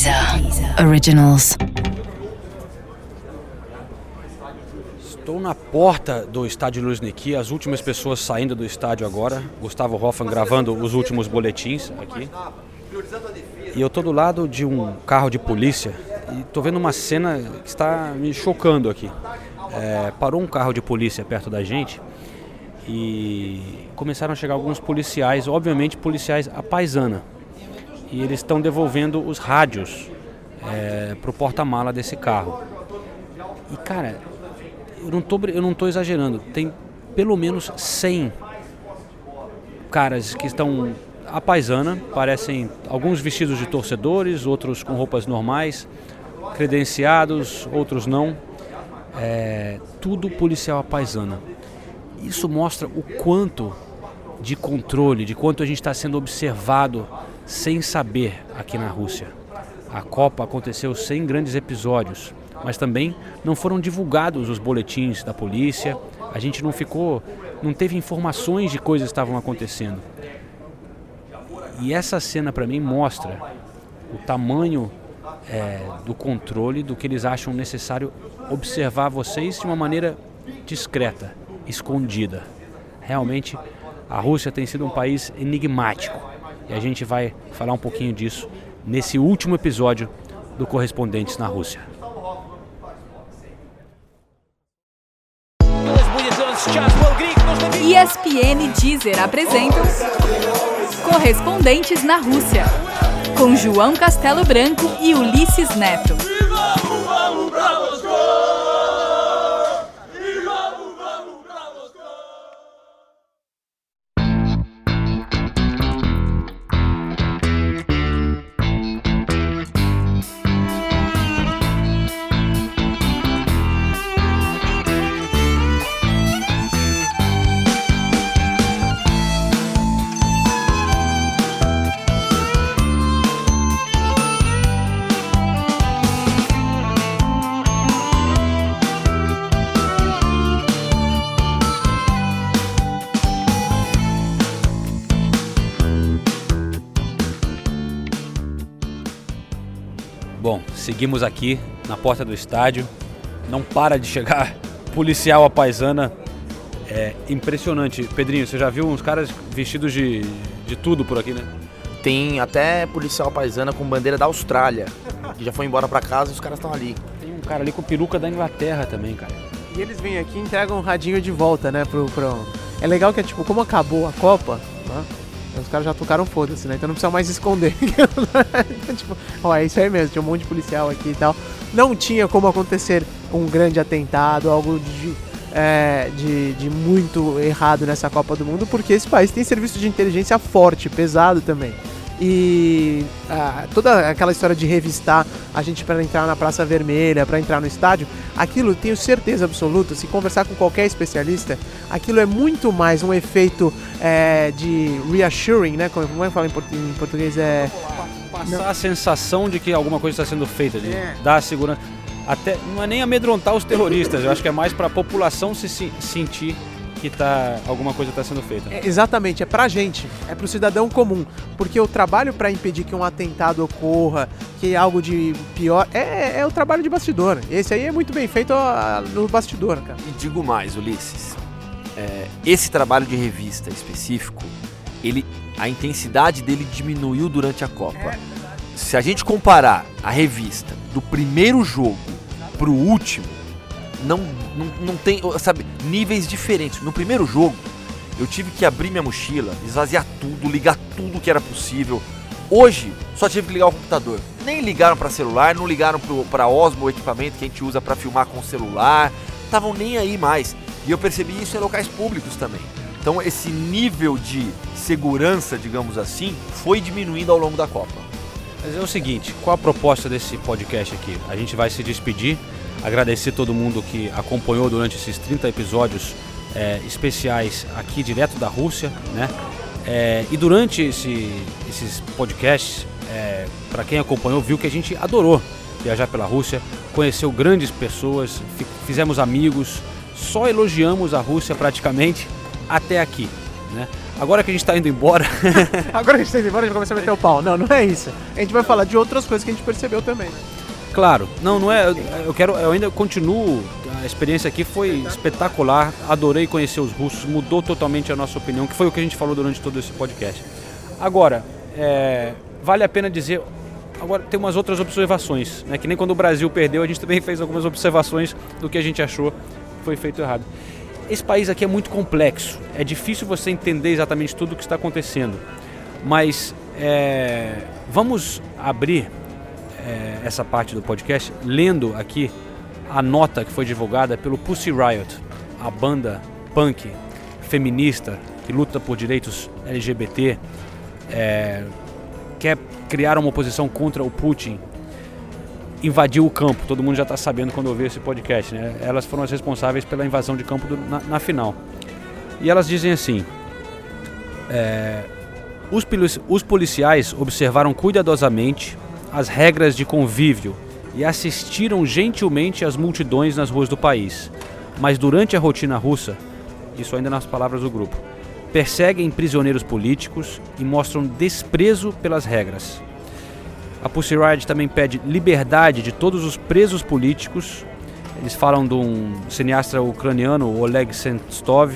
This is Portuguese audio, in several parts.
Deezer Originals. Estou na porta do estádio Luzhniki, as últimas pessoas saindo do estádio agora. Gustavo Hoffman gravando os últimos boletins aqui. E eu estou do lado de um carro de polícia e estou vendo uma cena que está me chocando aqui. É, parou um carro de polícia perto da gente e começaram a chegar alguns policiais, obviamente policiais à paisana. E eles estão devolvendo os rádios é, para o porta-mala desse carro. E cara, eu não, tô, eu não tô exagerando, tem pelo menos 100 caras que estão à paisana, parecem alguns vestidos de torcedores, outros com roupas normais, credenciados, outros não. É, tudo policial à paisana. Isso mostra o quanto de controle, de quanto a gente está sendo observado sem saber aqui na Rússia. A Copa aconteceu sem grandes episódios, mas também não foram divulgados os boletins da polícia. A gente não ficou, não teve informações de coisas que estavam acontecendo. E essa cena para mim mostra o tamanho é, do controle do que eles acham necessário observar vocês de uma maneira discreta, escondida. Realmente, a Rússia tem sido um país enigmático e a gente vai falar um pouquinho disso nesse último episódio do Correspondentes na Rússia. ESPN Deezer apresentam Correspondentes na Rússia, com João Castelo Branco e Ulisses Neto. Seguimos aqui na porta do estádio. Não para de chegar policial à paisana. É impressionante. Pedrinho, você já viu uns caras vestidos de, de tudo por aqui, né? Tem até policial paisana com bandeira da Austrália, que já foi embora pra casa e os caras estão ali. Tem um cara ali com peruca da Inglaterra também, cara. E eles vêm aqui e entregam um radinho de volta, né? Pro, pro... É legal que é tipo, como acabou a Copa, né? Os caras já tocaram foda-se, né? Então não precisa mais esconder. tipo, ó, é isso aí mesmo, tinha um monte de policial aqui e tal. Não tinha como acontecer um grande atentado, algo de, é, de, de muito errado nessa Copa do Mundo, porque esse país tem serviço de inteligência forte, pesado também. E ah, toda aquela história de revistar a gente para entrar na Praça Vermelha, para entrar no estádio, aquilo tenho certeza absoluta, se conversar com qualquer especialista, aquilo é muito mais um efeito é, de reassuring, né? Como, é que fala em, portu em português? É, Passar não. a sensação de que alguma coisa está sendo feita, de É. dar segurança. Até, não é nem amedrontar os terroristas, eu acho que é mais para a população se, se sentir que tá, alguma coisa está sendo feita. É, exatamente, é pra gente, é pro cidadão comum. Porque o trabalho para impedir que um atentado ocorra, que algo de pior, é, é o trabalho de bastidor. Esse aí é muito bem feito ó, no bastidor, cara. E digo mais, Ulisses. é, esse trabalho de revista específico, ele, a intensidade dele diminuiu durante a Copa. Se a gente comparar a revista do primeiro jogo pro último, não, não, não tem, sabe, níveis diferentes. No primeiro jogo, eu tive que abrir minha mochila, esvaziar tudo, ligar tudo que era possível. Hoje, só tive que ligar o computador. Nem ligaram para celular, não ligaram para Osmo, o equipamento que a gente usa para filmar com o celular. Estavam nem aí mais. E eu percebi isso em locais públicos também. Então, esse nível de segurança, digamos assim, foi diminuindo ao longo da Copa. Mas é o seguinte, qual a proposta desse podcast aqui? A gente vai se despedir, agradecer todo mundo que acompanhou durante esses 30 episódios é, especiais aqui direto da Rússia, né? É, e durante esse, esses podcasts, é, para quem acompanhou, viu que a gente adorou viajar pela Rússia, conheceu grandes pessoas, fi- fizemos amigos, só elogiamos a Rússia praticamente até aqui. Né? Agora que a gente está indo embora, Agora que a gente tá indo embora, a gente começa a meter o pau. Não, não é isso. A gente vai falar de outras coisas que a gente percebeu também. Claro, não, não é. Eu quero, eu ainda continuo. A experiência aqui foi espetacular. Adorei conhecer os russos, mudou totalmente a nossa opinião, que foi o que a gente falou durante todo esse podcast. Agora, é, vale a pena dizer. Agora tem umas outras observações, né? Que nem quando o Brasil perdeu, a gente também fez algumas observações do que a gente achou foi feito errado. Esse país aqui é muito complexo. É difícil você entender exatamente tudo o que está acontecendo. Mas é, vamos abrir é, essa parte do podcast lendo aqui a nota que foi divulgada pelo Pussy Riot, a banda punk feminista que luta por direitos LGBT, é, quer criar uma oposição contra o Putin, invadiu o campo. Todo mundo já está sabendo quando ouviu esse podcast. Né? Elas foram as responsáveis pela invasão de campo do- na, na final. E elas dizem assim: é, os, os policiais observaram cuidadosamente as regras de convívio e assistiram gentilmente às multidões nas ruas do país. Mas durante a rotina russa, isso ainda nas palavras do grupo, perseguem prisioneiros políticos e mostram desprezo pelas regras. A Pussy Riot também pede liberdade de todos os presos políticos. Eles falam de um cineasta ucraniano, Oleg Sentsov,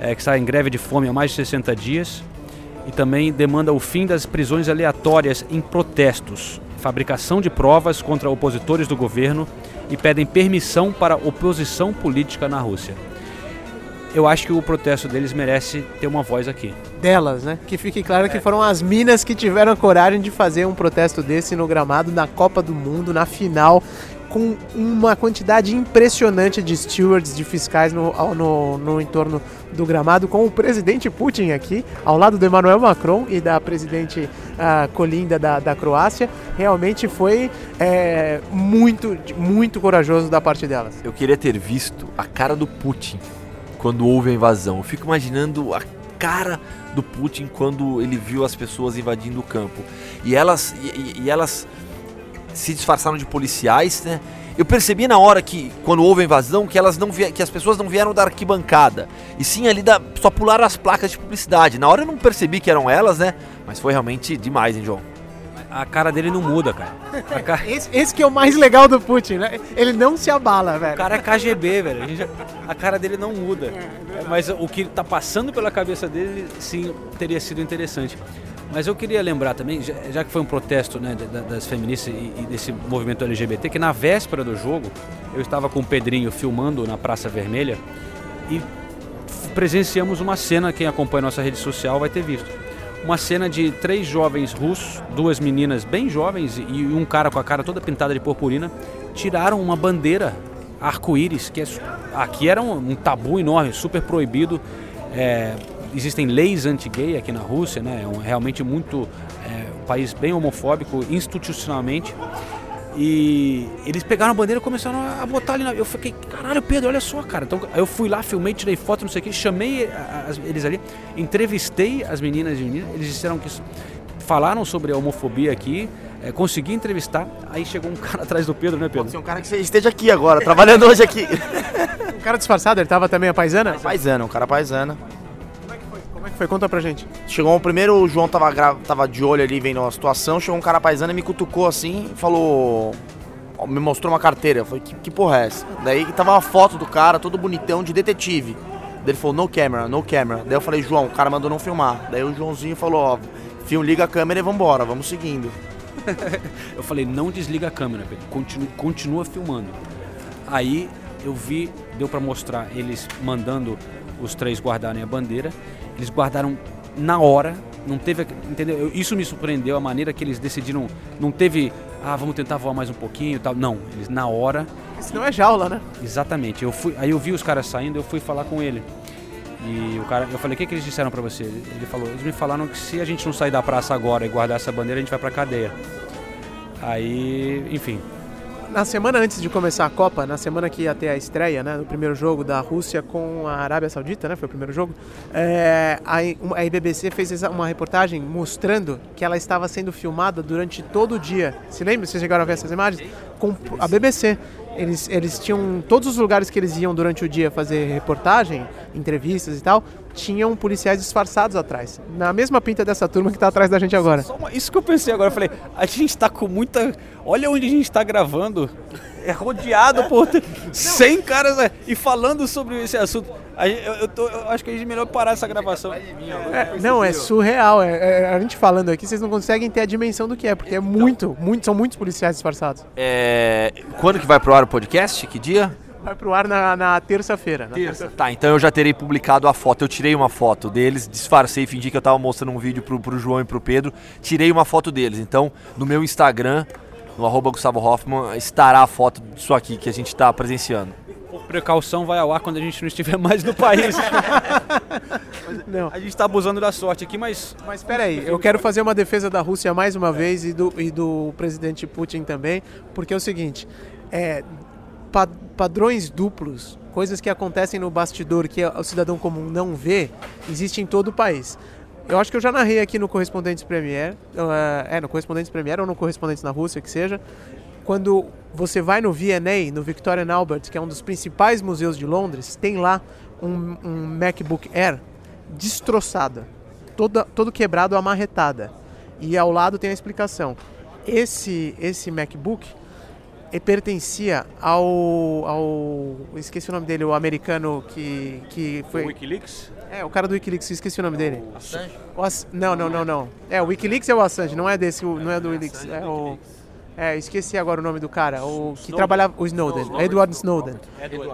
eh, que está em greve de fome há mais de 60 dias. E também demanda o fim das prisões aleatórias em protestos, fabricação de provas contra opositores do governo e pedem permissão para oposição política na Rússia. Eu acho que o protesto deles merece ter uma voz aqui. Delas, né? Que fique claro que foram as minas que tiveram a coragem de fazer um protesto desse no gramado na Copa do Mundo, na final, com uma quantidade impressionante de stewards, de fiscais no, no, no entorno do gramado, com o presidente Putin aqui, ao lado do Emmanuel Macron e da presidente ah, Colinda da, da Croácia. Realmente foi é, muito, muito corajoso da parte delas. Eu queria ter visto a cara do Putin quando houve a invasão. Eu fico imaginando a cara do Putin quando ele viu as pessoas invadindo o campo. E elas, e- e elas se disfarçaram de policiais, né? Eu percebi na hora que, quando houve a invasão, que elas não que as pessoas não vieram da arquibancada. E sim ali da, só pularam as placas de publicidade. Na hora eu não percebi que eram elas, né? Mas foi realmente demais, hein, João? A cara dele não muda, cara. A ca- Esse, esse que é o mais legal do Putin, né? Ele não se abala, velho. O cara é KGB, velho. A, gente a cara dele não muda. É, Mas o que tá passando pela cabeça dele, sim, teria sido interessante. Mas eu queria lembrar também, já, já que foi um protesto né, da- das feministas e, e desse movimento LGBT, que na véspera do jogo, eu estava com o Pedrinho filmando na Praça Vermelha e presenciamos uma cena, quem acompanha nossa rede social vai ter visto. Uma cena de três jovens russos, duas meninas bem jovens e um cara com a cara toda pintada de purpurina, tiraram uma bandeira arco-íris, que é aqui era um, um tabu enorme, super proibido. É, existem leis anti-gay aqui na Rússia, né? É um, realmente muito é, um país bem homofóbico institucionalmente. E eles pegaram a bandeira e começaram a botar ali na. Eu fiquei, caralho, Pedro, olha só, cara. Então eu fui lá, filmei, tirei foto, não sei o que, chamei a- as- eles ali, entrevistei as meninas e meninos, eles disseram que isso- falaram sobre a homofobia aqui, é, consegui entrevistar, aí chegou um cara atrás do Pedro, né, Pode Pedro? ser um cara que você esteja aqui agora, trabalhando hoje aqui. O cara disfarçado, ele tava também a paisana? paisana, um cara paisana. Como é que foi? Conta pra gente. Chegou o primeiro, o João tava, gra- tava de olho ali vendo a situação, chegou um cara paisana e me cutucou assim e falou. Me mostrou uma carteira. Eu falei, que, que porra é essa? Daí tava uma foto do cara, todo bonitão, de detetive. Daí ele falou, no camera, no camera. Daí eu falei, João, o cara mandou não filmar. Daí o Joãozinho falou, ó, filme, liga a câmera e vambora, vamos seguindo. Eu falei, não desliga a câmera, Pedro. Continua, continua filmando. Aí eu vi, deu pra mostrar eles mandando os três guardarem a bandeira. Eles guardaram na hora, não teve, entendeu? Eu- Isso me surpreendeu a maneira que eles decidiram, não teve, ah, vamos tentar voar mais um pouquinho e tal. Não, eles na hora, Senão é jaula, né? exatamente. Eu fui, aí eu vi os caras saindo, eu fui falar com ele. E o cara, eu falei, o que, que eles disseram pra você? Ele falou, eles me falaram que se a gente não sair da praça agora e guardar essa bandeira, a gente vai pra cadeia. Aí, enfim, Na semana antes de começar a Copa, na semana que ia ter a estreia, né, do primeiro jogo da Rússia com a Arábia Saudita, né, foi o primeiro jogo, é, a, IBBC fez uma reportagem mostrando que ela estava sendo filmada durante todo o dia. Se lembra? Vocês chegaram a ver essas imagens? Com a BBC. Eles, eles tinham todos os lugares que eles iam durante o dia fazer reportagem, entrevistas e tal, tinham policiais disfarçados atrás. Na mesma pinta dessa turma que tá atrás da gente agora. Uma- isso que eu pensei agora. Eu falei, a gente tá com muita. Olha onde a gente tá gravando. É rodeado por 100 caras é, e falando sobre esse assunto. Gente- eu, eu tô- eu acho que a gente é melhor parar essa gravação. É, não, é surreal. É, é- a gente falando aqui, vocês não conseguem ter a dimensão do que é, porque é muito, muito, são muitos policiais disfarçados. É, quando que vai pro ar o podcast? Que dia? Vai pro ar na, na terça-feira. na Tá, então eu já terei publicado a foto. Eu tirei uma foto deles, disfarcei, fingi que eu tava mostrando um vídeo pro, pro João e pro Pedro. Tirei uma foto deles. Então, no meu Instagram, no arroba Gustavo Hoffman, estará a foto disso aqui que a gente tá presenciando. Por precaução, vai ao ar quando a gente não estiver mais no país. Não. a gente tá abusando da sorte aqui, mas Mas espera aí, eu quero fazer uma defesa da Rússia mais uma vez e do, e do presidente Putin também, porque é o seguinte, é, pa- padrões duplos, coisas que acontecem no bastidor que o cidadão comum não vê, existem em todo o país. Eu acho que eu já narrei aqui no Correspondentes Premier, eh, é, no Correspondentes Premier ou no Correspondentes na Rússia, que seja, quando você vai no V&A, no Victoria and Albert, que é um dos principais museus de Londres, tem lá um, um MacBook Air destroçado, toda, todo quebrado, amarretada. E ao lado tem a explicação. Esse, esse MacBook pertencia ao, ao... Esqueci o nome dele, o americano que, que foi... Wikileaks. É, o cara do Wikileaks, esqueci o nome dele. O Ass- Não, não, não, não. É, o Wikileaks é o Assange, não é desse, o- não é do Wikileaks. É o. É, esqueci agora o nome do cara, o que trabalhava. O Snowden, Edward Snowden.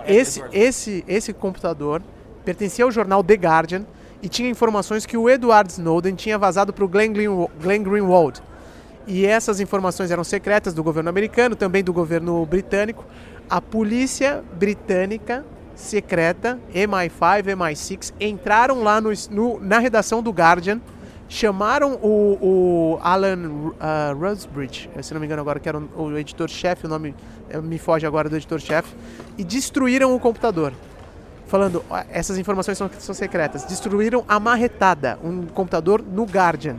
Esse, esse, esse computador pertencia ao jornal The Guardian e tinha informações que o Edward Snowden tinha vazado para o Glenn, Greenwa- Glenn Greenwald. E essas informações eram secretas do governo americano, também do governo britânico. A polícia britânica secreta, MI5, MI6, entraram lá no, no- na redação do Guardian, chamaram o, o Alan uh, Rusbridge, se não me engano agora, que era o, o editor-chefe, o nome eh, me foge agora do editor-chefe, e destruíram o computador falando, "Ó, essas informações são, são secretas. Destruíram a marretada, um computador no Guardian.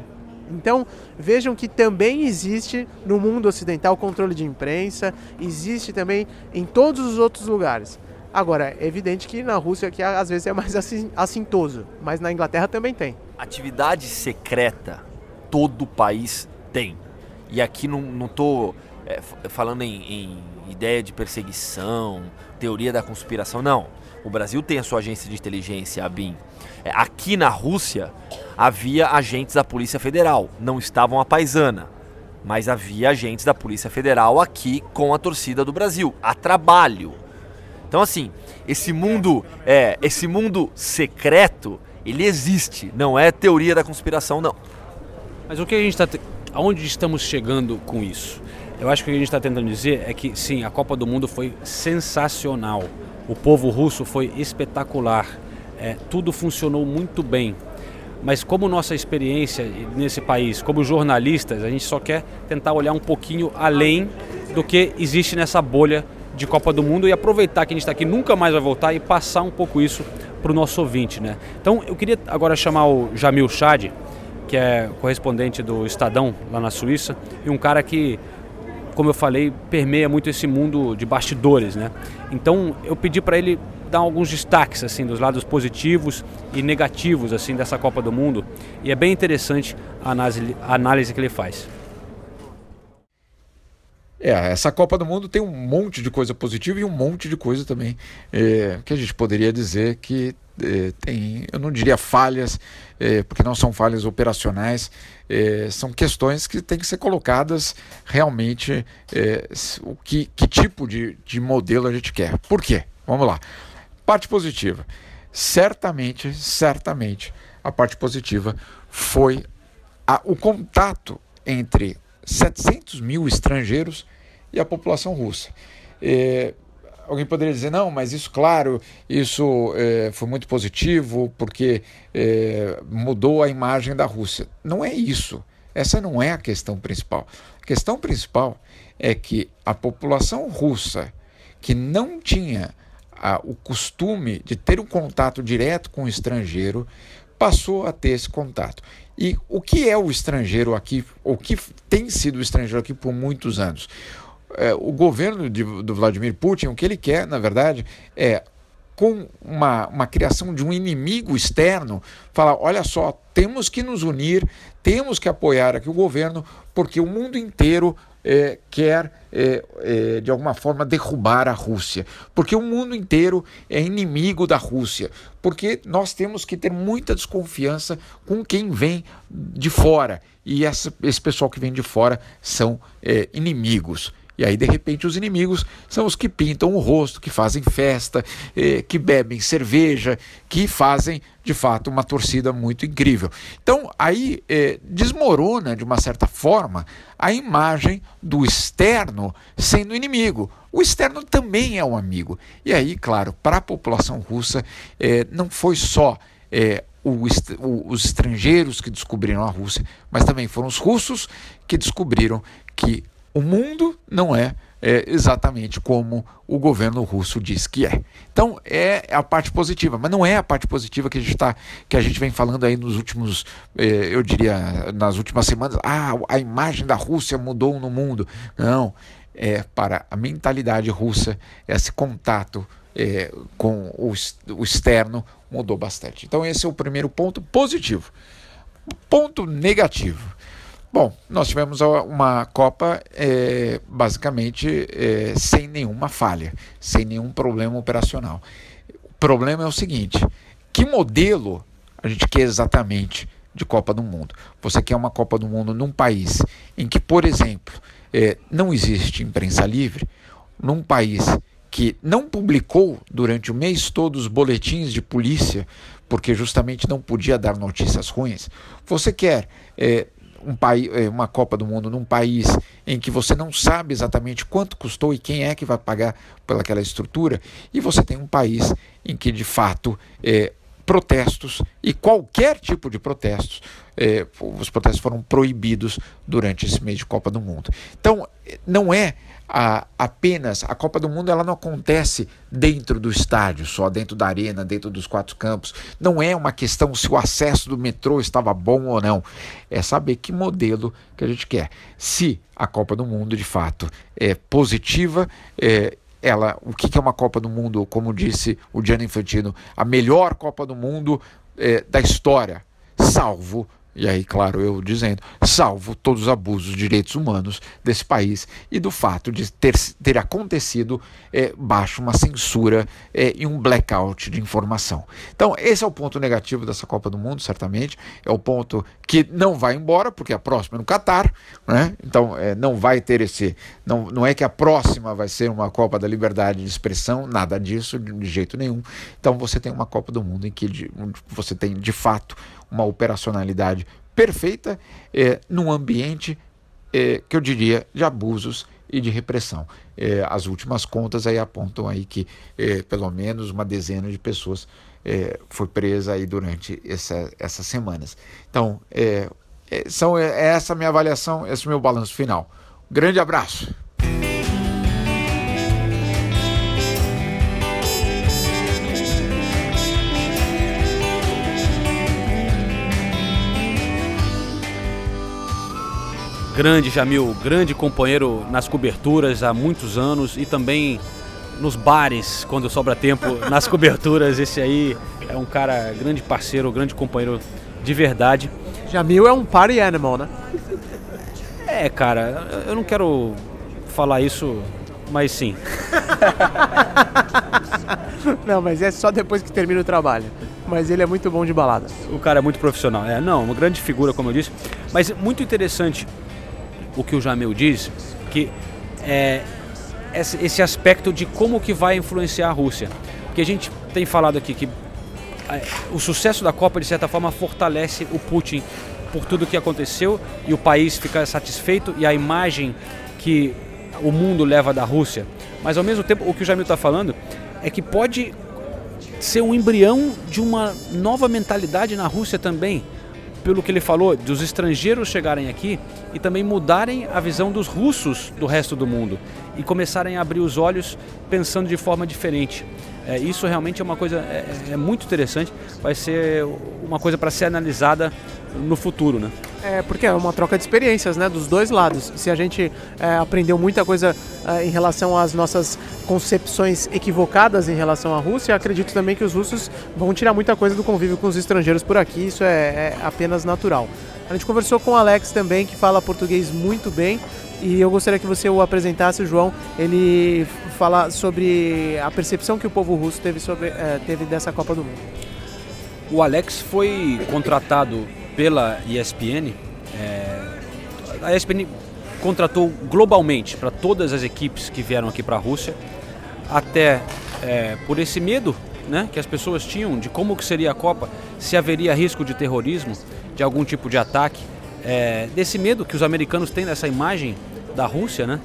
Então, vejam que também existe no mundo ocidental controle de imprensa, existe também em todos os outros lugares. Agora, é evidente que na Rússia que às vezes é mais assin- assintoso, mas na Inglaterra também tem. Atividade secreta, todo país tem. E aqui não, tô é, falando em, em ideia de perseguição, teoria da conspiração, não. O Brasil tem a sua agência de inteligência, a BIM. Aqui na Rússia havia agentes da Polícia Federal, não estavam a paisana. Mas havia agentes da Polícia Federal aqui com a torcida do Brasil, a trabalho. Então assim, esse mundo é, esse mundo secreto, ele existe, não é teoria da conspiração não. Mas o que a gente está. Aonde estamos chegando com isso? Eu acho que o que a gente está tentando dizer é que sim, a Copa do Mundo foi sensacional. O povo russo foi espetacular. É, tudo funcionou muito bem. Mas como nossa experiência nesse país, como jornalistas, a gente só quer tentar olhar um pouquinho além do que existe nessa bolha de Copa do Mundo e aproveitar que a gente está aqui, nunca mais vai voltar e passar um pouco isso para o nosso ouvinte. Né? Então eu queria agora chamar o Jamil Chad, que é correspondente do Estadão lá na Suíça, e um cara que, como eu falei, permeia muito esse mundo de bastidores, né? Então eu pedi para ele dar alguns destaques assim dos lados positivos e negativos assim dessa Copa do Mundo, e é bem interessante a análise, que ele faz. É, essa Copa do Mundo tem um monte de coisa positiva e um monte de coisa também é, que a gente poderia dizer que é, tem, eu não diria falhas, é, porque não são falhas operacionais, é, são questões que têm que ser colocadas realmente é, o que, que tipo de, de modelo a gente quer. Por quê? Vamos lá. Parte positiva. Certamente, certamente, a parte positiva foi a- o contato entre 700 mil estrangeiros e a população russa. É, alguém poderia dizer, não, mas isso, claro, isso é, foi muito positivo porque é, mudou a imagem da Rússia. Não é isso. Essa não é a questão principal. A questão principal é que a população russa que não tinha ah, o costume de ter um contato direto com o estrangeiro passou a ter esse contato. E o que é o estrangeiro aqui, o que tem sido o estrangeiro aqui por muitos anos? É, o governo de- do Vladimir Putin, o que ele quer, na verdade, é com uma, uma criação de um inimigo externo, falar: olha só, temos que nos unir, temos que apoiar aqui o governo, porque o mundo inteiro é, quer, é, é, de alguma forma, derrubar a Rússia, porque o mundo inteiro é inimigo da Rússia, porque nós temos que ter muita desconfiança com quem vem de fora, e essa, esse pessoal que vem de fora são inimigos. E aí, de repente, os inimigos são os que pintam o rosto, que fazem festa, eh, que bebem cerveja, que fazem, de fato, uma torcida muito incrível. Então, aí eh, desmorona, de uma certa forma, a imagem do externo sendo inimigo. O externo também é um amigo. E aí, claro, para a população russa, eh, não foi só os estrangeiros que descobriram a Rússia, mas também foram os russos que descobriram que o mundo não é, é, exatamente como o governo russo diz que é. Então é a parte positiva, mas não é a parte positiva que a gente tá, que a gente vem falando aí nos últimos, é, eu diria, nas últimas semanas. Ah, a imagem da Rússia mudou no mundo. Não, é para a mentalidade russa esse contato é, com o, o externo mudou bastante. Então esse é o primeiro ponto positivo. Ponto negativo. Bom, nós tivemos uma Copa é, basicamente é, sem nenhuma falha, sem nenhum problema operacional. O problema é o seguinte: que modelo a gente quer exatamente de Copa do Mundo? Você quer uma Copa do Mundo num país em que, por exemplo, é, não existe imprensa livre, num país que não publicou durante o mês todo os boletins de polícia, porque justamente não podia dar notícias ruins. Você quer é, um país, é, uma Copa do Mundo num país em que você não sabe exatamente quanto custou e quem é que vai pagar pelaquela estrutura, e você tem um país em que de fato é, protestos e qualquer tipo de protestos, é, os protestos foram proibidos durante esse mês de Copa do Mundo. Então, não é a, apenas a Copa do Mundo ela não acontece dentro do estádio, só dentro da arena, dentro dos quatro campos. Não é uma questão se o acesso do metrô estava bom ou não. É saber que modelo que a gente quer. Se a Copa do Mundo de fato é positiva, é, ela, o que é uma Copa do Mundo? Como disse o Gianni Infantino, a melhor Copa do Mundo é, da história, salvo e aí, claro, eu dizendo, salvo todos os abusos de direitos humanos desse país e do fato de ter, ter acontecido é, baixo uma censura é, e um blackout de informação. Então, esse é o ponto negativo dessa Copa do Mundo, certamente. É o ponto que não vai embora, porque a próxima é no Catar, né? Então, é, não vai ter esse. Não, não é que a próxima vai ser uma Copa da Liberdade de Expressão, nada disso, de jeito nenhum. Então, você tem uma Copa do Mundo em que de, você tem, de fato, uma operacionalidade perfeita é, num ambiente é, que eu diria de abusos e de repressão. É, as últimas contas aí apontam aí que é, pelo menos uma dezena de pessoas é, foi presa aí durante essa, essas semanas. Então, é, é são, é essa minha avaliação, esse é meu balanço final. grande abraço! Grande Jamil, grande companheiro nas coberturas há muitos anos e também nos bares, quando sobra tempo, nas coberturas. Esse aí é um cara, grande parceiro, grande companheiro de verdade. Jamil é um party animal, né? É, cara, eu não quero falar isso, mas sim. não, mas é só depois que termina o trabalho. Mas ele é muito bom de balada. O cara é muito profissional. É, não, uma grande figura, como eu disse. Mas muito interessante o que o Jamil diz, que é esse aspecto de como que vai influenciar a Rússia. Porque a gente tem falado aqui que é, o sucesso da Copa, de certa forma, fortalece o Putin por tudo que aconteceu e o país fica satisfeito e a imagem que o mundo leva da Rússia. Mas ao mesmo tempo, o que o Jamil está falando é que pode ser um embrião de uma nova mentalidade na Rússia também pelo que ele falou, dos estrangeiros chegarem aqui e também mudarem a visão dos russos do resto do mundo e começarem a abrir os olhos pensando de forma diferente. É, isso realmente é uma coisa é, é muito interessante, vai ser uma coisa para ser analisada no futuro, né? É, porque é uma troca de experiências, né, dos dois lados. Se a gente é, aprendeu muita coisa é, em relação às nossas concepções equivocadas em relação à Rússia, acredito também que os russos vão tirar muita coisa do convívio com os estrangeiros por aqui, isso é, é apenas natural. A gente conversou com o Alex também, que fala português muito bem, e eu gostaria que você o apresentasse, João. Ele fala sobre a percepção que o povo russo teve, sobre, é, teve dessa Copa do Mundo. O Alex foi contratado pela ESPN. É, a ESPN contratou globalmente para todas as equipes que vieram aqui para a Rússia, até é, por esse medo né, que as pessoas tinham de como que seria a Copa, se haveria risco de terrorismo, de algum tipo de ataque, é, desse medo que os americanos têm dessa imagem da Rússia, né?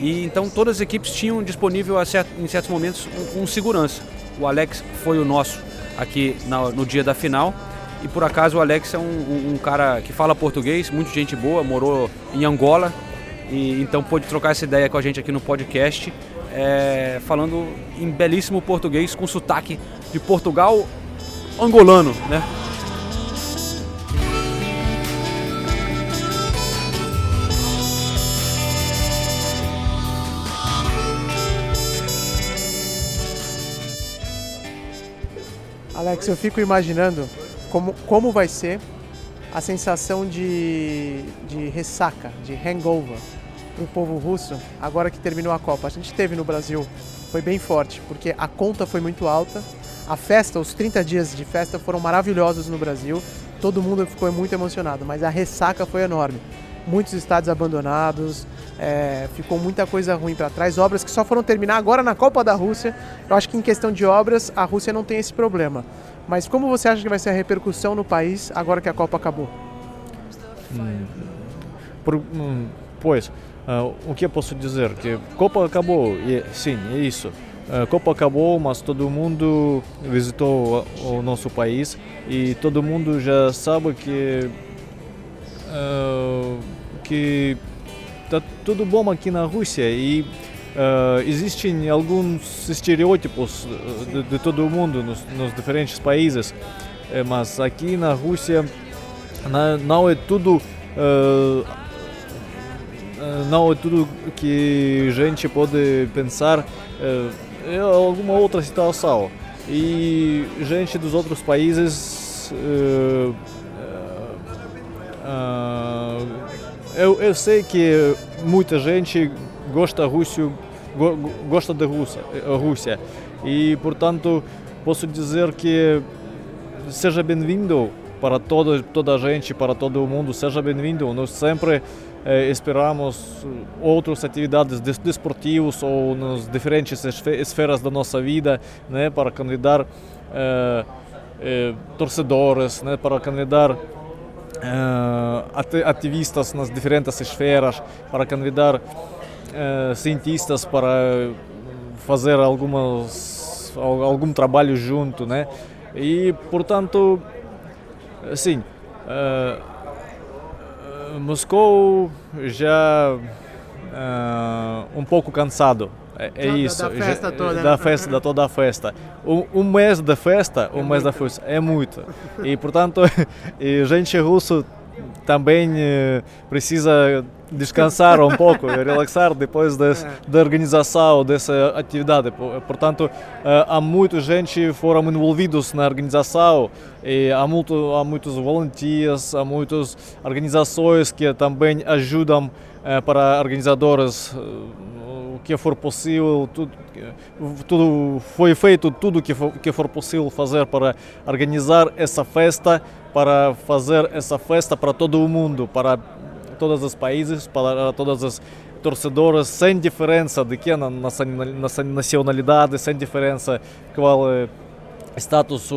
E então todas as equipes tinham disponível certo, em certos momentos um, um, segurança. O Alex foi o nosso aqui na, no dia da final e por acaso o Alex é um, um, um, cara que fala português, muito gente boa, morou em Angola e então pôde trocar essa ideia com a gente aqui no podcast, é, falando em belíssimo português com sotaque de Portugal angolano, né? Alex, eu fico imaginando como, como vai ser a sensação de, de ressaca, de hangover para o povo russo agora que terminou a Copa. A gente teve no Brasil, foi bem forte, porque a conta foi muito alta, a festa, os 30 dias de festa foram maravilhosos no Brasil, todo mundo ficou muito emocionado, mas a ressaca foi enorme. Muitos estádios abandonados, é, ficou muita coisa ruim para trás, obras que só foram terminar agora na Copa da Rússia. Eu acho que em questão de obras, a Rússia não tem esse problema. Mas como você acha que vai ser a repercussão no país agora que a Copa acabou? Hum, por, hum, pois, uh, o que eu posso dizer? Que Copa acabou, e, sim, é isso. A Copa acabou, mas todo mundo visitou o nosso país e todo mundo já sabe que uh, que tá tudo bom aqui na Rússia e Uh, existem alguns estereótipos de, de todo o mundo nos, nos, diferentes países, eh, mas aqui na Rússia não, é tudo uh, não é tudo que gente pode pensar é alguma outra situação. E gente dos outros países eu, eu sei que muita gente gosta Rússia gosta da Rússia, Rússia. E, portanto, posso dizer que seja bem-vindo para todo, toda a gente, para todo o mundo, seja bem-vindo. Nós sempre eh, esperamos outras atividades desportivas ou nas diferentes esferas da nossa vida, né, para convidar eh, eh, torcedores, né, para convidar ativistas nas diferentes esferas, para convidar uh, cientistas para fazer algumas, algum trabalho junto, né? E, portanto, sim, uh, Moscou já uh, um pouco cansado. É, é isso. Da, festa toda. Da né? festa, da toda a festa. Um, um mês da festa, um é mês muito. da festa é muito. E portanto, e gente russa também precisa descansar um pouco, relaxar depois des, é. da organização dessa atividade. Portanto, eh, há muita gente foram envolvidos na organização e há, muito, há muitos voluntários, há muitas organizações que também ajudam eh, para organizadores o que for possível, tudo, tudo foi feito tudo que for, que for possível fazer para organizar essa festa, para fazer essa festa para todo o mundo, para todos os países, para todas as torcedoras, sem diferença de que na, nacionalidade, sem diferença qual é status,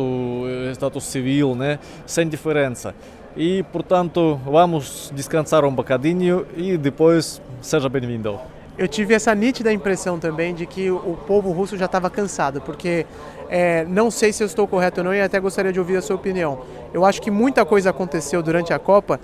status civil, né? sem diferença. E, portanto, vamos descansar um bocadinho e depois seja bem-vindo. Eu tive essa nítida impressão também de que o povo russo já estava cansado, porque é, não sei se eu estou correto ou não e até gostaria de ouvir a sua opinião. Eu acho que muita coisa aconteceu durante a Copa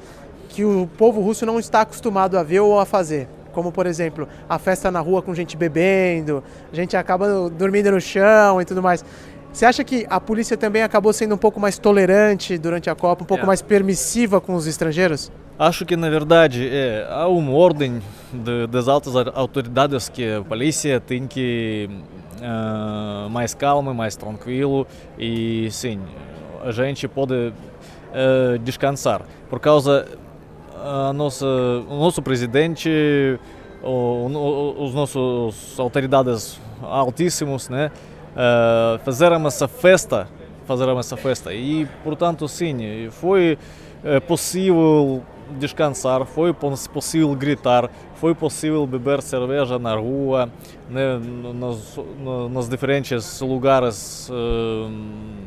que o povo russo não está acostumado a ver ou a fazer. Como, por exemplo, a festa na rua com gente bebendo, a gente acaba dormindo no chão e tudo mais. Você acha que a polícia também acabou sendo um pouco mais tolerante durante a Copa, um pouco É. mais permissiva com os estrangeiros? Acho que na verdade é, há uma ordem de, das altas au- autoridades que a polícia tem que ah, mais calma, mais tranquilo e sim, a gente pode ah, descansar por causa a nossa, o nosso presidente, o, o- os nossos autoridades altíssimos, né, ah, fizeram essa festa, fizeram essa festa. E portanto sim, foi é possível descansar, foi pos- possível gritar, foi possível beber cerveja na rua, né, no- nos, no- nos diferentes lugares, eh, sem-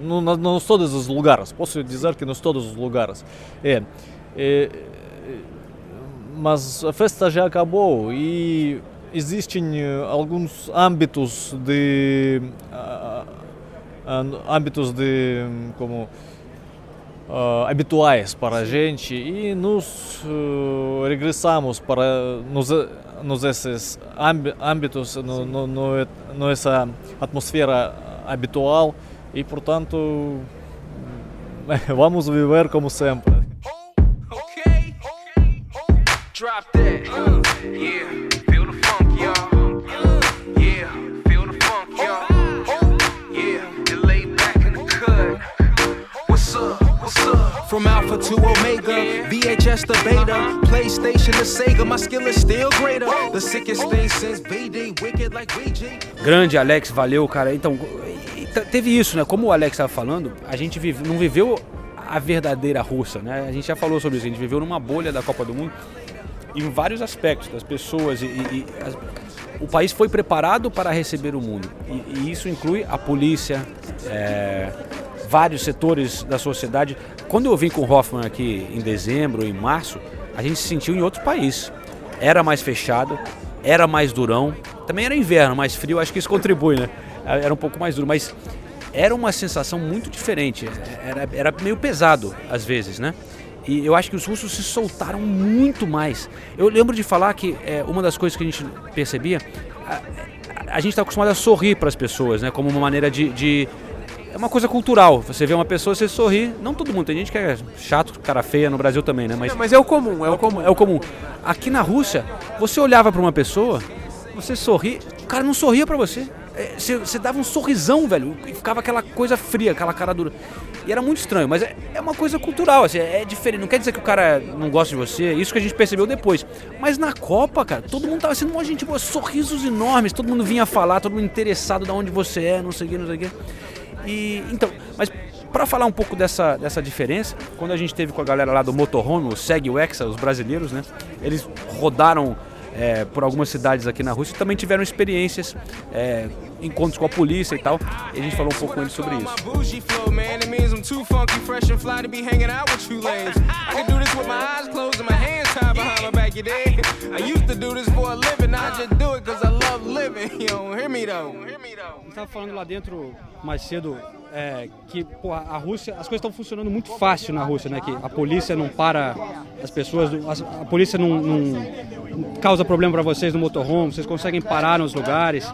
no, no, nos todos os lugares, posso dizer que nos todos os lugares. É, é, mas a festa já acabou e existem alguns âmbitos de âmbitos de como ah, habituais para a gente e nos eh, regressamos para nos, nos esses âmbi- âmbitos no, no, no, nessa atmosfera habitual e portanto vamos viver como sempre Okay. Drop that. Uh, yeah. Feel the funk, y'all. From Alpha to Omega, VHS to Beta, PlayStation to Sega, my skill is still greater. The sickest thing since BD, wicked like VG. Grande Alex, valeu, cara. Então, teve isso, né? Como o Alex estava falando, a gente vive- não viveu a verdadeira russa, né? A gente já falou sobre isso, a gente viveu numa bolha da Copa do Mundo em vários aspectos, das pessoas e, e- as- o país foi preparado para receber o mundo e, e isso inclui a polícia, é, vários setores da sociedade. Quando eu vim com o Hoffman aqui em dezembro, em março, a gente se sentiu em outro país. Era mais fechado, era mais durão. Também era inverno, mais frio, acho que isso contribui, né? Era um pouco mais duro, mas era uma sensação muito diferente. Era, era meio pesado às vezes, né? E eu acho que os russos se soltaram muito mais. Eu lembro de falar que é, uma das coisas que a gente percebia, a, a- gente está acostumado a sorrir para as pessoas, né? Como uma maneira de, de- É uma coisa cultural. Você vê uma pessoa, você sorri. Não todo mundo. Tem gente que é chato, cara feia no Brasil também, né? Mas, Não, mas é o comum, é o comum. é o comum. Aqui na Rússia, você olhava para uma pessoa, você sorria, o cara não sorria para você. É, Você, dava um sorrisão, velho, e ficava aquela coisa fria, aquela cara dura. E era muito estranho, mas é, é uma coisa cultural, assim, é diferente. Não quer dizer que o cara não gosta de você, isso que a gente percebeu depois. Mas na Copa, cara, todo mundo tava sendo uma gente boa, sorrisos enormes, todo mundo vinha falar, todo mundo interessado de onde você é, não sei o que, não sei o que. E então, mas para falar um pouco dessa, dessa diferença, quando a gente teve com a galera lá do Motorhome, o Segue o os brasileiros, né? Eles rodaram é, por algumas cidades aqui na Rússia também tiveram experiências, é, encontros com a polícia e tal. E a gente falou um pouco com eles sobre isso. My back? I used to do this for a living, I just do it cause I love living. You don't hear me though. A gente estava falando lá dentro mais cedo é, que a Rússia, as coisas estão funcionando muito fácil na Rússia, né? Que a polícia não para as pessoas, as- a polícia não, não causa problema para vocês no motorhome, vocês conseguem parar nos lugares.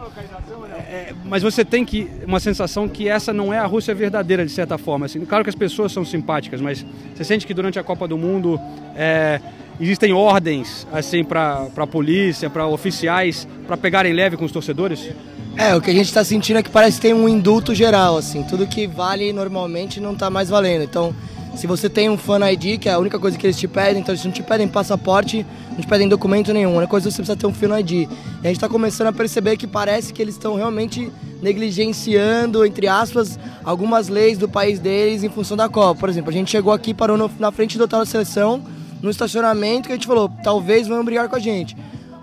É, mas você tem que uma sensação que essa não é a Rússia verdadeira de certa forma. Assim, claro que as pessoas são simpáticas, mas você sente que durante a Copa do Mundo é, existem ordens assim para a polícia, para oficiais, para pegarem leve com os torcedores. É, o que a gente tá sentindo é que parece que tem um indulto geral, assim. Tudo que vale normalmente não tá mais valendo. Então, se você tem um Fan ID, que é a única coisa que eles te pedem, então eles não te pedem passaporte, não te pedem documento nenhum. A única coisa é que você precisa ter um Fan ID. E a gente tá começando a perceber que parece que eles estão realmente negligenciando, entre aspas, algumas leis do país deles em função da Copa. Por exemplo, a gente chegou aqui, parou no- na frente do hotel da seleção, no estacionamento, que a gente falou, talvez vão brigar com a gente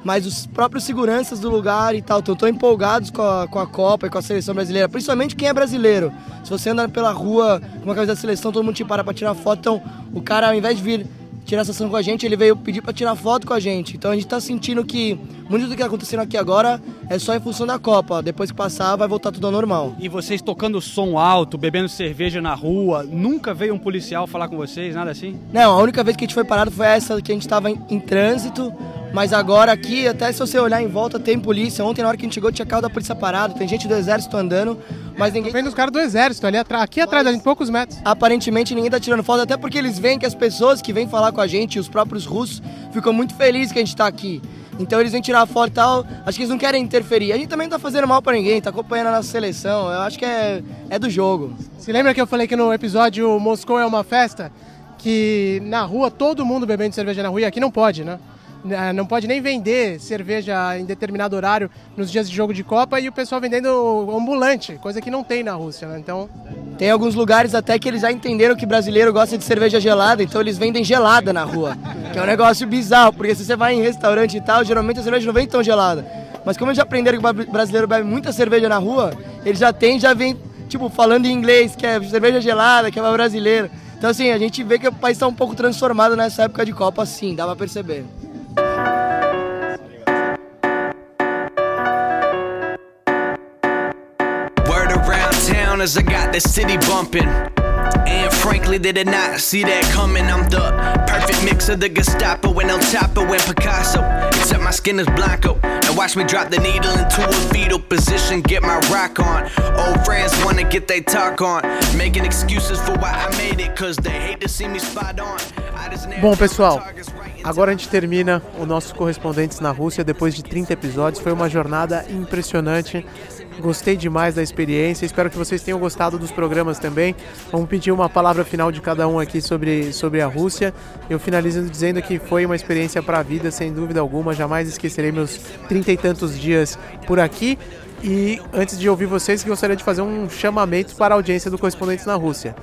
mas os próprios seguranças do lugar e tal estão tão empolgados com a, com a Copa e com a seleção brasileira, principalmente quem é brasileiro. Se você anda pela rua com uma camisa da seleção, todo mundo te para pra tirar foto. Então, o cara, ao invés de vir tirar sessão com a gente, ele veio pedir pra tirar foto com a gente. Então, a gente tá sentindo que muito do que tá acontecendo aqui agora é só em função da Copa. Depois que passar, vai voltar tudo ao normal. E vocês tocando som alto, bebendo cerveja na rua, nunca veio um policial falar com vocês, nada assim? Não, a única vez que a gente foi parado foi essa que a gente tava em, em trânsito. Mas agora aqui, até se você olhar em volta, tem polícia. Ontem, na hora que a gente chegou, tinha carro da polícia parado, tem gente do exército andando, mas ninguém. Vem os caras do exército ali atrás, aqui atrás, ali, em poucos metros. Aparentemente ninguém tá tirando foto, até porque eles veem que as pessoas que vêm falar com a gente, os próprios russos, ficam muito felizes que a gente tá aqui. Então eles vêm tirar foto e tal, acho que eles não querem interferir. A gente também não tá fazendo mal pra ninguém, tá acompanhando a nossa seleção, eu acho que é, é do jogo. Se lembra que eu falei que no episódio Moscou é uma festa? Que na rua, todo mundo bebendo cerveja na rua, e aqui não pode, né? Ah, Não pode nem vender cerveja em determinado horário nos dias de jogo de Copa e o pessoal vendendo ambulante, coisa que não tem na Rússia, né? Então, Tem alguns lugares até que eles já entenderam que brasileiro gosta de cerveja gelada, então eles vendem gelada na rua. Que é um negócio bizarro, porque se você vai em restaurante e tal, geralmente a cerveja não vem tão gelada. Mas como eles já aprenderam que o bra- brasileiro bebe muita cerveja na rua, eles já tem, já vem, tipo, falando em inglês, que é cerveja gelada, que é brasileiro. Então assim, a gente vê que o país tá um pouco transformado nessa época de Copa, sim, dá pra perceber. Word around town as I got the city bumping. And frankly, they did not see that coming. I'm the perfect mix of the Gestapo and El Chapo and Picasso. Except my skin is blanco. Now watch me drop the needle into a fetal position, get my rock on. Old friends wanna get they talk on. Making excuses for why I made it, cause they hate to see me spot on. Bom, pessoal, agora a gente termina o nosso Correspondentes na Rússia depois de 30 episódios. Foi uma jornada impressionante. Gostei demais da experiência. Espero que vocês tenham gostado dos programas também. Vamos pedir uma palavra final de cada um aqui sobre, sobre a Rússia. Eu finalizo dizendo que foi uma experiência para a vida, sem dúvida alguma. Jamais esquecerei meus 30 e tantos dias por aqui. E antes de ouvir vocês, gostaria de fazer um chamamento para a audiência do Correspondentes na Rússia.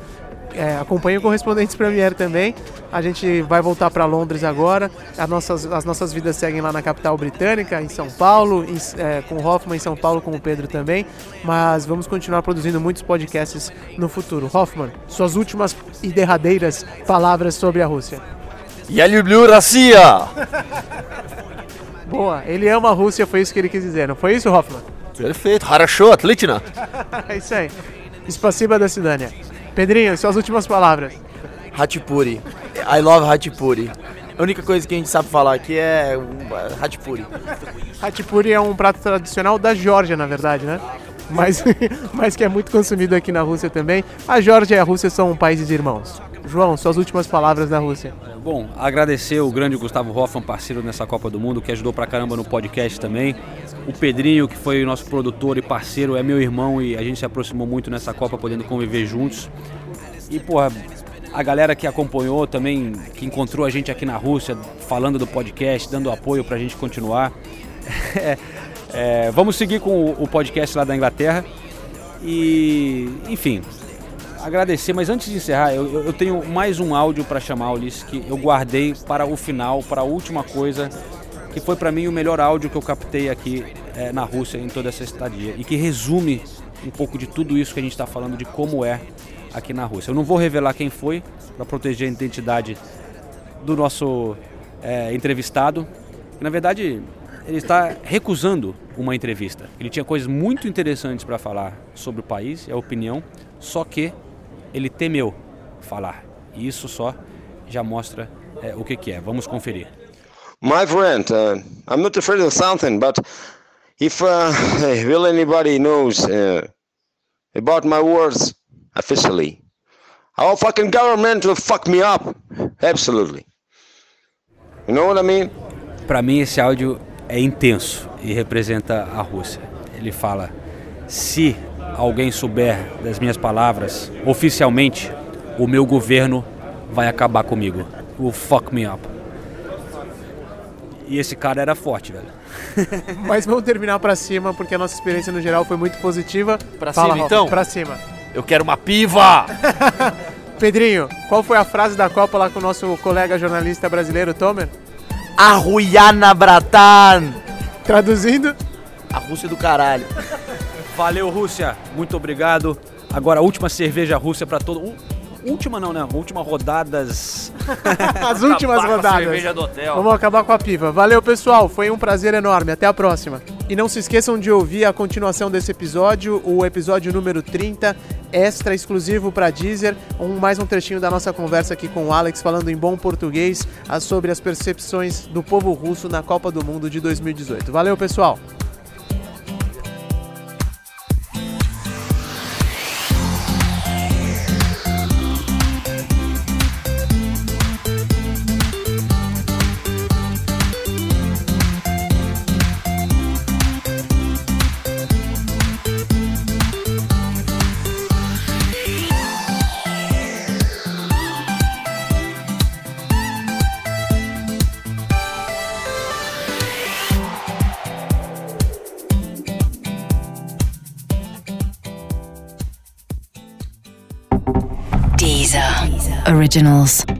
É, acompanhe o Correspondentes Premier também. A gente vai voltar para Londres agora. As nossas, as nossas vidas seguem lá na capital britânica, em São Paulo, em- é, com o Hoffman em São Paulo, com o Pedro também. Mas vamos continuar produzindo muitos podcasts no futuro. Hoffman, suas últimas e derradeiras palavras sobre a Rússia. Я люблю Россия! Boa, ele ama a Rússia, foi isso que ele quis dizer, não foi isso, Hoffman? Perfeito, Harashou, Atlitina. é isso aí. Espaciba da Cidânia. Pedrinho, suas últimas palavras. Hatipuri. I love Hatipuri. A única coisa que a gente sabe falar aqui é Hatipuri. Hatipuri é um prato tradicional da Geórgia, na verdade, né? Mas, mas que é muito consumido aqui na Rússia também. A Geórgia e a Rússia são países irmãos. João, suas últimas palavras da Rússia. Bom, agradecer o grande Gustavo Hoffman, parceiro nessa Copa do Mundo, que ajudou pra caramba no podcast também. O Pedrinho, que foi nosso produtor e parceiro, é meu irmão e a gente se aproximou muito nessa Copa, podendo conviver juntos. E, porra, a galera que acompanhou também, que encontrou a gente aqui na Rússia, falando do podcast, dando apoio pra gente continuar. É, é, vamos seguir com o podcast lá da Inglaterra. E, enfim, agradecer, mas antes de encerrar, eu, eu- tenho mais um áudio para chamar, Ulisses, que eu guardei para o final, para a última coisa, que foi para mim o melhor áudio que eu captei aqui eh, na Rússia em toda essa estadia e que resume um pouco de tudo isso que a gente está falando de como é aqui na Rússia. Eu não vou revelar quem foi para proteger a identidade do nosso eh, entrevistado. que, Na verdade, ele está recusando uma entrevista. Ele tinha coisas muito interessantes para falar sobre o país e a opinião, só que ele temeu falar. E isso só já mostra eh, o que, que é. Vamos conferir. My friend, uh, I'm not afraid of something, but if uh, will anybody knows uh, about my words officially, our fucking government will fuck me up. Absolutely. You know what I mean? Para mim esse áudio é intenso e representa a Rússia. Ele fala: se alguém souber das minhas palavras oficialmente, o meu governo vai acabar comigo. Will fuck me up. E esse cara era forte, velho. Mas vamos terminar pra cima, porque a nossa experiência no geral foi muito positiva. Pra Fala, cima, então? Pra cima. Eu quero uma piva! Pedrinho, qual foi a frase da Copa lá com o nosso colega jornalista brasileiro, Tomer? Arruiana Bratan! Traduzindo? A Rússia do caralho. Valeu, Rússia. Muito obrigado. Agora, a última cerveja russa para todo. Última não, né? Última rodadas. As últimas rodadas. cerveja do hotel. Vamos acabar com a piva. Valeu, pessoal. Foi um prazer enorme. Até a próxima. E não se esqueçam de ouvir a continuação desse episódio, o episódio número 30, extra exclusivo para Deezer, um, mais um trechinho da nossa conversa aqui com o Alex, falando em bom português sobre as percepções do povo russo na Copa do Mundo de 2018. Valeu, pessoal! Originals.